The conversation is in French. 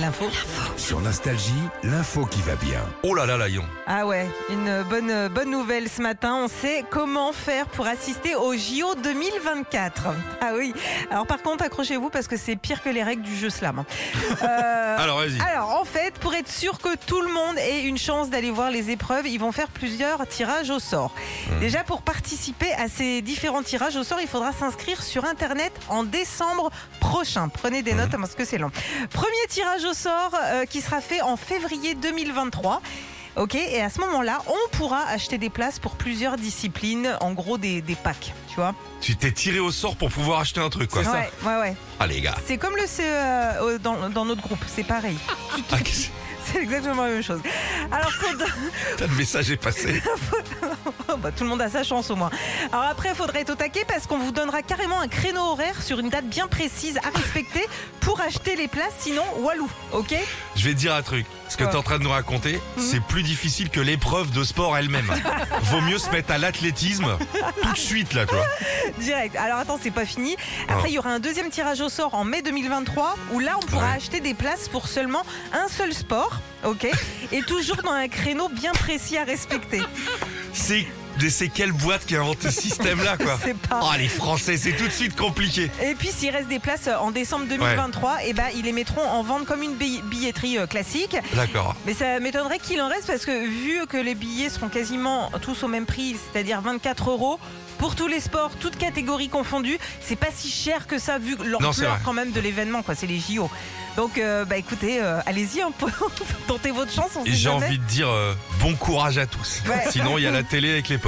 L'info. Sur Nostalgie, l'info qui va bien. Oh là là, Lion. Ah ouais, une bonne, bonne nouvelle ce matin. On sait comment faire pour assister au JO 2024. Ah oui. Alors par contre, accrochez-vous parce que c'est pire que les règles du jeu slam. Euh, Alors, vas-y. alors en fait, pour être sûr que tout le monde ait une chance d'aller voir les épreuves, ils vont faire plusieurs tirages au sort. Hmm. Déjà, pour participer à ces différents tirages au sort, il faudra s'inscrire sur Internet en décembre prochain. Prenez des notes parce que c'est long. Premier tirage au sort euh, qui sera fait en février 2023. Ok, et à ce moment-là, on pourra acheter des places pour plusieurs disciplines, en gros des, des packs, tu vois. Tu t'es tiré au sort pour pouvoir acheter un truc, quoi. Ouais, ouais, ouais. Ah, les gars. C'est comme le CE dans, dans notre groupe, c'est pareil. Ah, C'est? Exactement la même chose. Alors, Putain, le message est passé. bah, tout le monde a sa chance au moins. Alors après, il faudrait être au taquet parce qu'on vous donnera carrément un créneau horaire sur une date bien précise à respecter pour acheter les places, sinon walou, ok? Je vais te dire un truc. Ce que Quoi? t'es en train de nous raconter, Mhm. c'est plus difficile que l'épreuve de sport elle-même. Vaut mieux se mettre à l'athlétisme tout de suite, là, toi. Direct. Alors attends, c'est pas fini. Après, Ah. il y aura un deuxième tirage au sort en mai 2023 où là, on pourra Ouais. acheter des places pour seulement un seul sport, ok? Et toujours dans un créneau bien précis à respecter. C'est. C'est quelle boîte qui a inventé ce système-là, quoi pas. Oh, les Français, c'est tout de suite compliqué. Et puis s'il reste des places en décembre 2023, et ben ils les mettront en vente comme une bi- billetterie euh, classique. D'accord. Mais ça m'étonnerait qu'il en reste parce que vu que les billets seront quasiment tous au même prix, c'est-à-dire 24 euros. Pour tous les sports, toutes catégories confondues, c'est pas si cher que ça vu l'ampleur quand même de l'événement, quoi. C'est les JO. Donc, euh, bah écoutez, euh, allez-y, peu, tentez votre chance. J'ai envie de dire euh, bon courage à tous. Ouais. Sinon, il y a la télé avec les potes.